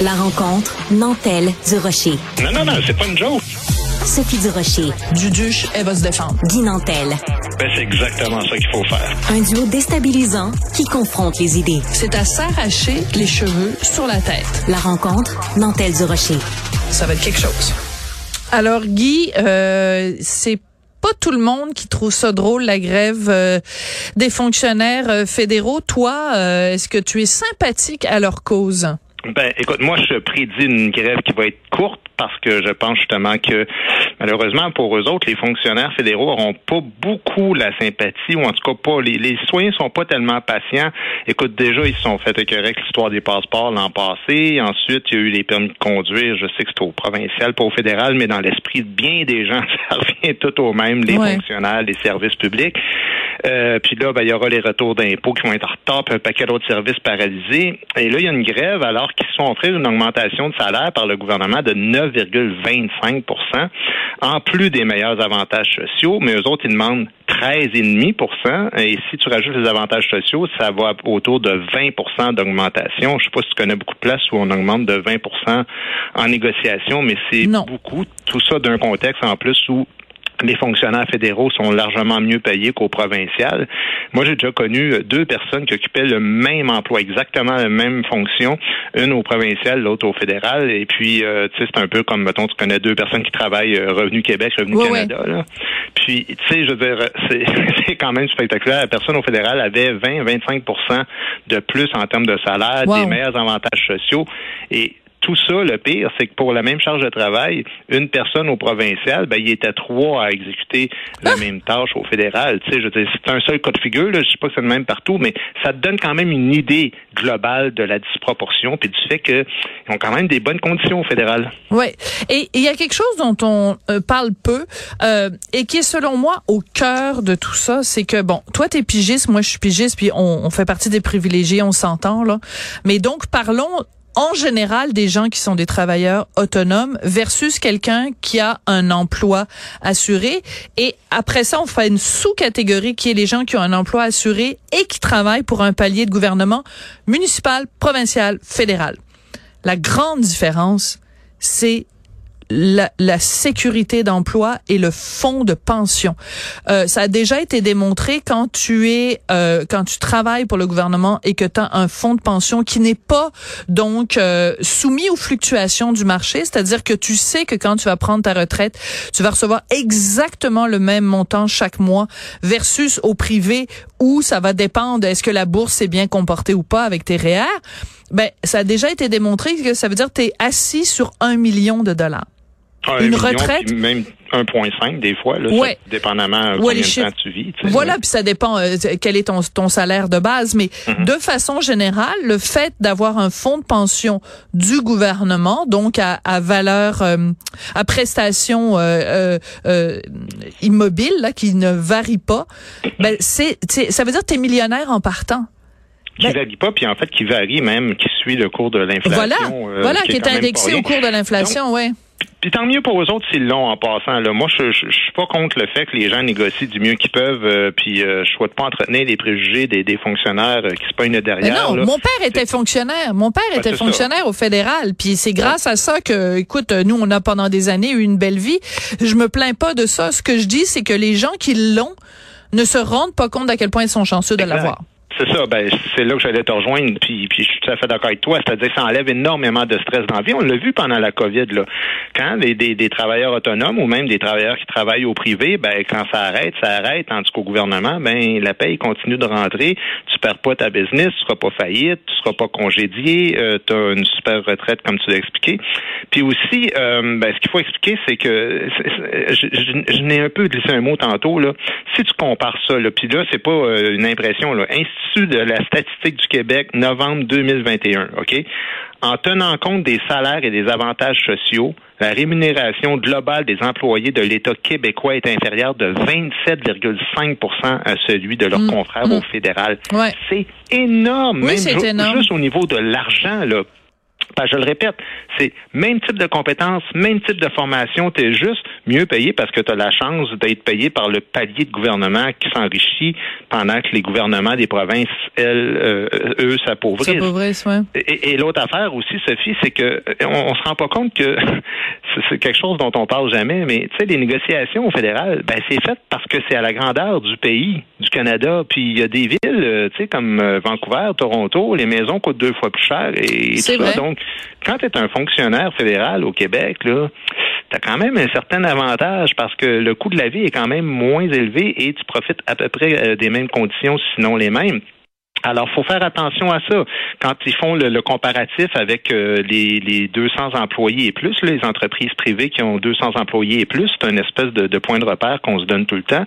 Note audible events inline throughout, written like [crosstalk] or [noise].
La rencontre Nantel du Rocher. Non, non, non, c'est pas une joke. Sophie du Rocher. Duduche, elle va se défendre. Guy Nantel. Ben, c'est exactement ça qu'il faut faire. Un duo déstabilisant qui confronte les idées. C'est à s'arracher les cheveux sur la tête. La rencontre Nantel du Rocher. Ça va être quelque chose. Alors Guy, euh, c'est pas tout le monde qui trouve ça drôle la grève euh, des fonctionnaires euh, fédéraux. Toi, euh, est-ce que tu es sympathique à leur cause? Ben, écoute, moi, je prédis une grève qui va être courte parce que je pense justement que malheureusement pour eux autres, les fonctionnaires fédéraux n'auront pas beaucoup la sympathie ou en tout cas pas les, les citoyens sont pas tellement patients. Écoute, déjà ils se sont fait écœurer avec l'histoire des passeports l'an passé. Ensuite, il y a eu les permis de conduire. Je sais que c'est au provincial, pas au fédéral, mais dans l'esprit de bien des gens, [laughs] ça revient tout au même. Les Ouais. fonctionnaires, les services publics. Euh, puis là, ben, il y aura les retours d'impôts qui vont être en retard, puis un paquet d'autres services paralysés. Et là, il y a une grève alors qu'ils se offrir une augmentation de salaire par le gouvernement de 9,25 en plus des meilleurs avantages sociaux, mais eux autres, ils demandent 13,5% Et si tu rajoutes les avantages sociaux, ça va autour de 20% d'augmentation. Je sais pas si tu connais beaucoup de places où on augmente de 20% en négociation, mais c'est beaucoup. Tout ça d'un contexte en plus où les fonctionnaires fédéraux sont largement mieux payés qu'au provincial. Moi, j'ai déjà connu euh, deux personnes qui occupaient le même emploi, exactement la même fonction, une au provincial, l'autre au fédéral. Et puis, euh, tu sais, c'est un peu comme, mettons, tu connais deux personnes qui travaillent euh, Revenu Québec, Revenu Canada. Là. Puis, tu sais, je veux dire, c'est [laughs] c'est quand même spectaculaire. La personne au fédéral avait 20-25% de plus en termes de salaire, Wow. des meilleurs avantages sociaux. Et tout ça, le pire, c'est que pour la même charge de travail, une personne au provincial, ben, il était trois à exécuter la même tâche au fédéral. Tu sais, je c'est un seul cas de figure, là. Je sais pas que c'est le même partout, mais ça te donne quand même une idée globale de la disproportion puis du fait qu'ils ont quand même des bonnes conditions au fédéral. Ouais. Et il y a quelque chose dont on euh, parle peu euh, et qui est selon moi au cœur de tout ça, c'est que bon, toi t'es pigiste, moi je suis pigiste, puis on, on fait partie des privilégiés, on s'entend là. Mais donc parlons en général des gens qui sont des travailleurs autonomes versus quelqu'un qui a un emploi assuré. Et après ça, on fait une sous-catégorie qui est les gens qui ont un emploi assuré et qui travaillent pour un palier de gouvernement municipal, provincial, fédéral. La grande différence, c'est la, la sécurité d'emploi et le fonds de pension. Euh, ça a déjà été démontré quand tu es euh, quand tu travailles pour le gouvernement et que tu as un fonds de pension qui n'est pas donc euh, soumis aux fluctuations du marché, c'est-à-dire que tu sais que quand tu vas prendre ta retraite, tu vas recevoir exactement le même montant chaque mois versus au privé où ça va dépendre est-ce que la bourse est bien comportée ou pas avec tes REER. Ben, ça a déjà été démontré que ça veut dire que tu es assis sur un million de dollars. Un Une retraite? Même 1,5 des fois, là, Ouais. ça, dépendamment euh, Ouais, combien de temps tu vis. tu sais, Voilà, là. puis ça dépend euh, quel est ton, ton salaire de base, mais Mhm. de façon générale, le fait d'avoir un fonds de pension du gouvernement, donc à, à valeur, euh, à prestation euh, euh, euh, immobile, là, qui ne varie pas, ben c'est, ça veut dire que tu es millionnaire en partant. qui Ben- varie pas, puis en fait qui varie même, qui suit le cours de l'inflation. Voilà, euh, voilà, qui qui est est quand même indexé au cours de l'inflation, ouais. Puis tant mieux pour eux autres s'ils l'ont en passant. Là. Moi, je, je, je suis pas contre le fait que les gens négocient du mieux qu'ils peuvent, euh, puis euh, je souhaite pas entretenir les préjugés des, des fonctionnaires euh, qui se pognent Mais derrière. non, là. mon père était fonctionnaire. Mon père Ben, était ça. fonctionnaire au fédéral. Puis c'est grâce à ça que, écoute, nous, on a pendant des années eu une belle vie. Je me plains pas de ça. Ce que je dis, c'est que les gens qui l'ont ne se rendent pas compte à quel point ils sont chanceux de l'avoir. C'est ça, ben c'est là que j'allais te rejoindre, puis, puis je suis tout à fait d'accord avec toi. C'est-à-dire que ça enlève énormément de stress dans la vie. On l'a vu pendant la COVID, là. Quand des, des, des travailleurs autonomes ou même des travailleurs qui travaillent au privé, ben quand ça arrête, ça arrête, tandis qu'au gouvernement, ben la paye continue de rentrer, tu perds pas ta business, tu seras pas faillite, tu seras pas congédié, euh, tu as une super retraite comme tu l'as expliqué. Puis aussi, euh, ben, ce qu'il faut expliquer, c'est que je, je- je n'ai un peu glissé un mot tantôt, là. Si tu compares ça, là, puis là, c'est pas euh, une impression, là. Institut de la statistique du Québec, novembre 2021, OK? En tenant compte des salaires et des avantages sociaux, la rémunération globale des employés de l'État québécois est inférieure de 27,5% à celui de leurs Mm, confrères mm. au fédéral. Ouais. C'est énorme. Oui, même énorme. juste au niveau de l'argent, là. Je le répète, c'est même type de compétences, même type de formation, tu es juste mieux payé parce que tu as la chance d'être payé par le palier de gouvernement qui s'enrichit pendant que les gouvernements des provinces, elles, euh, eux, s'appauvrissent. Ouais. Et, et l'autre affaire aussi, Sophie, c'est que euh, on, on se rend pas compte que [laughs] c'est quelque chose dont on parle jamais, mais tu sais, les négociations au fédéral, ben c'est fait parce que c'est à la grandeur du pays, du Canada, puis il y a des villes, euh, tu sais, comme Vancouver, Toronto, les maisons coûtent deux fois plus cher et, tout ça. Donc, quand tu es un fonctionnaire fédéral au Québec, là, tu as quand même un certain avantage parce que le coût de la vie est quand même moins élevé et tu profites à peu près euh, des mêmes conditions, sinon les mêmes. Alors, faut faire attention à ça. Quand ils font le, comparatif avec euh, les, les 200 employés et plus, les entreprises privées qui ont 200 employés et plus, c'est une espèce de, point de repère qu'on se donne tout le temps.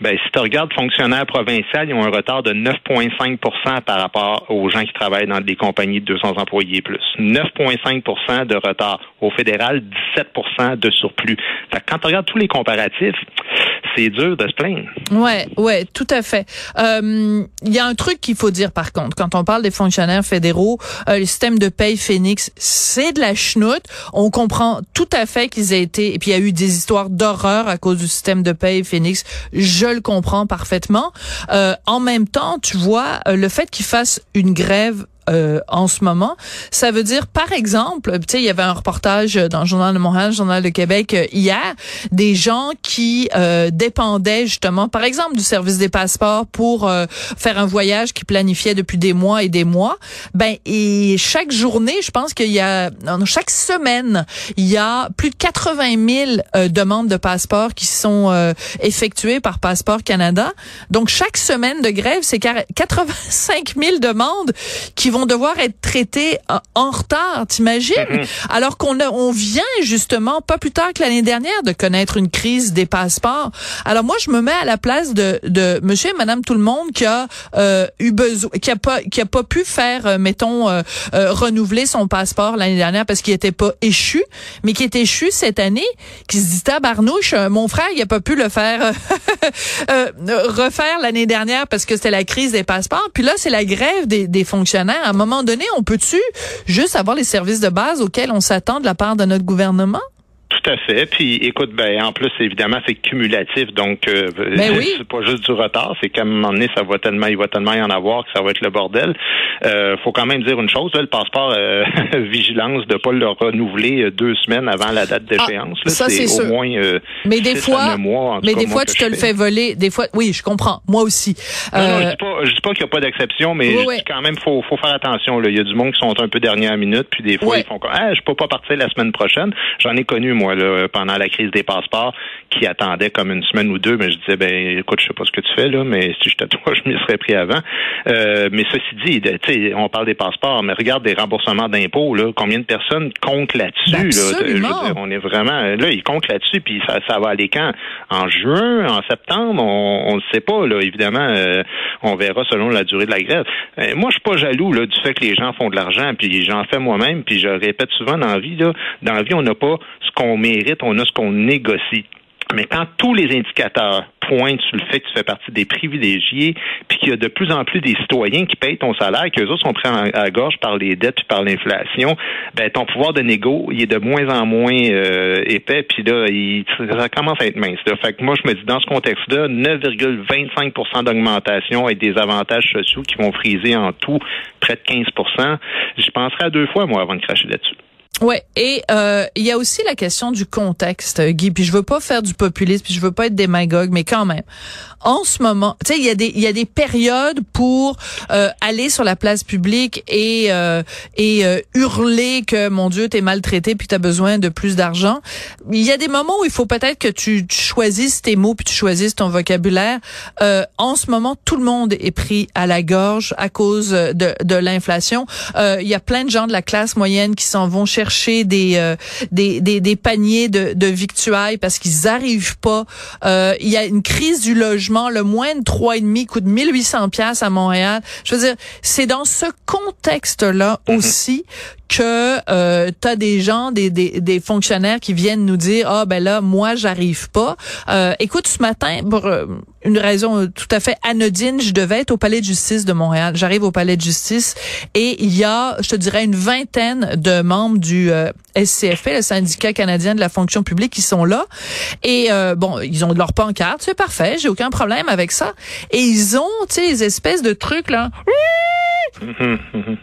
Ben, si tu regardes fonctionnaires provinciaux, ils ont un retard de 9,5% par rapport aux gens qui travaillent dans des compagnies de 200 employés et plus. 9,5% de retard. Au fédéral, 17% de surplus. quand tu regardes tous les comparatifs, c'est dur de se plaindre. Ouais, ouais, tout à fait. Euh, il y a un truc qu'il faut dire par contre, quand on parle des fonctionnaires fédéraux, euh, le système de paye Phoenix, c'est de la chenoute. On comprend tout à fait qu'ils aient été, et puis il y a eu des histoires d'horreur à cause du système de paye Phoenix. Je le comprends parfaitement. Euh, en même temps, tu vois, euh, le fait qu'ils fassent une grève euh, en ce moment. Ça veut dire, par exemple, tu sais, il y avait un reportage dans le Journal de Montréal, le Journal de Québec euh, hier, des gens qui euh, dépendaient justement, par exemple, du service des passeports pour faire un voyage qu'ils planifiaient depuis des mois et des mois. Ben et chaque journée, je pense qu'il y a, chaque semaine, il y a plus de 80 000 demandes de passeports qui sont effectuées par Passeport Canada. Donc chaque semaine de grève, c'est 85 000 demandes qui vont devoir être traités euh, en retard, t'imagines? Mm-hmm. Alors qu'on on vient justement, pas plus tard que l'année dernière, de connaître une crise des passeports. Alors moi, je me mets à la place de, de monsieur et madame tout le monde qui a euh, eu besoin, qui a pas, qui a pas pu faire, euh, mettons, renouveler son passeport l'année dernière parce qu'il était pas échu, mais qui est échu cette année, qui se dit tabarnouche, mon frère, il a pas pu le faire [laughs] refaire l'année dernière parce que c'était la crise des passeports. Puis là, c'est la grève des, des fonctionnaires à un moment donné, on peut-tu juste avoir les services de base auxquels on s'attend de la part de notre gouvernement? Tout à fait. Puis écoute, ben en plus évidemment c'est cumulatif, donc euh, ben c'est pas juste du retard, c'est qu'à un moment donné ça va tellement, il va tellement y en avoir que ça va être le bordel. Euh, faut quand même dire une chose, le passeport euh, [laughs] vigilance de pas le renouveler euh, deux semaines avant la date ah, d'échéance. ça c'est au moins. mais des fois, mais des fois tu te le fais voler. Des fois, oui, je comprends. Moi aussi. Non, non, je dis pas, je dis pas qu'il n'y a pas d'exception, mais quand même faut faut faire attention. Là. Il y a du monde qui sont un peu dernière minute, puis des fois ils font ah je peux pas partir la semaine prochaine. J'en ai connu moi pendant la crise des passeports, qui attendait comme une semaine ou deux, mais je disais, ben écoute, je sais pas ce que tu fais là, mais si j'étais [laughs] toi, je m'y serais pris avant. Euh, mais ceci dit, tu sais, on parle des passeports, mais regarde des remboursements d'impôts, là, combien de personnes comptent là-dessus? Là, on est vraiment là, ils comptent là-dessus, puis ça, ça va aller quand? En juin, en septembre, on ne sait pas, là, évidemment, euh, on verra selon la durée de la grève. Euh, moi, je suis pas jaloux là, du fait que les gens font de l'argent, puis j'en fais moi-même, puis je répète souvent dans la vie, là, dans la vie, on n'a pas ce qu'on mérite, on a ce qu'on négocie. Mais quand tous les indicateurs pointent sur le fait que tu fais partie des privilégiés, puis qu'il y a de plus en plus des citoyens qui payent ton salaire, qu'eux autres sont pris à gorge par les dettes puis par l'inflation, ben ton pouvoir de négo, il est de moins en moins euh, épais, puis là, il, ça commence à être mince. Fait que moi, je me dis, dans ce contexte-là, 9,25% d'augmentation avec des avantages sociaux qui vont friser en tout près de 15% je penserais à deux fois, moi, avant de cracher là-dessus. Ouais, et euh, il y a aussi la question du contexte, Guy. Puis je veux pas faire du populisme, puis je veux pas être démagogue, mais quand même, en ce moment, tu sais, il y a des il y a des périodes pour euh, aller sur la place publique et euh, et euh, hurler que mon Dieu t'es maltraité puis t'as besoin de plus d'argent. Il y a des moments où il faut peut-être que tu, choisisses tes mots puis tu choisisses ton vocabulaire. Euh, en ce moment, tout le monde est pris à la gorge à cause de de l'inflation. Il y a plein de gens de la classe moyenne qui s'en vont chercher chercher des, euh, des, des, des, paniers de, de victuailles parce qu'ils arrivent pas. Euh, il y a une crise du logement. Le moins de trois et demi coûte 1800 pièces à Montréal. Je veux dire, c'est dans ce contexte-là mm-hmm. aussi que euh, tu as des gens, des, des, des, fonctionnaires qui viennent nous dire ah ben là moi j'arrive pas. Euh, écoute ce matin, pour, euh, une raison euh, tout à fait anodine, je devais être au palais de justice de Montréal. J'arrive au palais de justice et il y a, je te dirais, une vingtaine de membres du euh, SCFP, le syndicat canadien de la fonction publique, qui sont là. Et euh, bon, ils ont leur pancarte, c'est parfait, j'ai aucun problème avec ça. Et ils ont, tu sais, des espèces de trucs là. [laughs]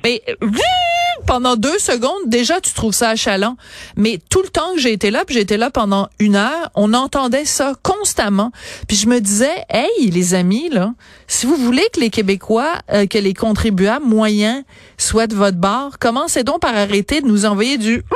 Mais pendant deux secondes, déjà, tu trouves ça achalant. Mais tout le temps que j'ai été là, puis j'ai été là pendant une heure, on entendait ça constamment. Puis je me disais, hey, les amis, là, si vous voulez que les Québécois, euh, que les contribuables moyens soient de votre bord, commencez donc par arrêter de nous envoyer du [laughs]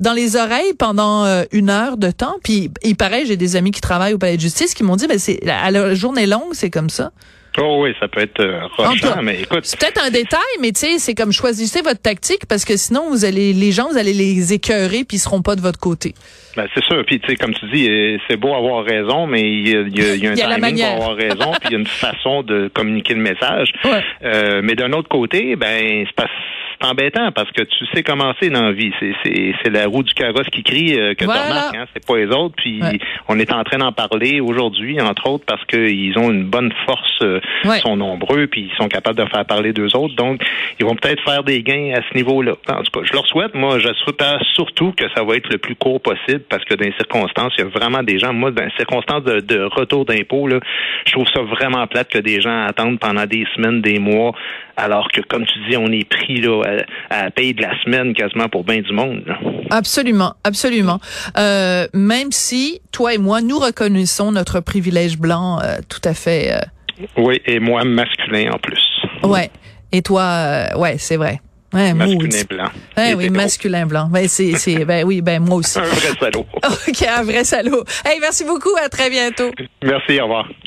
dans les oreilles pendant euh, une heure de temps. Puis, il paraît, j'ai des amis qui travaillent au palais de justice qui m'ont dit, ben c'est à la journée longue, c'est comme ça. Oh oui, ça peut être euh, rochant, mais écoute. C'est peut-être un détail, mais tu sais, c'est comme choisissez votre tactique parce que sinon vous allez les gens vous allez les écœurer puis ils seront pas de votre côté. Ben, c'est sûr. Puis tu sais, comme tu dis, euh, c'est beau avoir raison, mais il y a, il y a, il y a un [laughs] y a timing pour avoir raison, [laughs] puis il y a une façon de communiquer le message. Ouais. Euh, mais d'un autre côté, ben c'est pas c'est embêtant parce que tu sais comment c'est dans la vie. C'est, c'est, c'est la roue du carrosse qui crie euh, que Voilà. tu remarques, hein, c'est pas les autres. Puis Ouais. on est en train d'en parler aujourd'hui, entre autres, parce qu'ils ont une bonne force, euh, Ouais. sont nombreux, puis ils sont capables de faire parler d'eux autres. Donc, ils vont peut-être faire des gains à ce niveau-là. En tout cas, je leur souhaite. Moi, je souhaite surtout que ça va être le plus court possible parce que dans les circonstances, il y a vraiment des gens, moi, dans les circonstances de, de retour d'impôt, je trouve ça vraiment plate que des gens attendent pendant des semaines, des mois, alors que, comme tu dis, on est pris là, à, à payer de la semaine quasiment pour bien du monde. là. Absolument, absolument. Euh, même si toi et moi, nous reconnaissons notre privilège blanc euh, tout à fait. euh, Oui, et moi, masculin en plus. ouais. Et toi, euh, ouais, c'est vrai. Ouais, Masculin blanc. Ouais, oui, masculin blanc. Ben c'est, c'est, ben oui, ben moi aussi. [laughs] Un vrai salaud. [laughs] ok, un vrai salaud. Hey, merci beaucoup. À très bientôt. Merci, au revoir.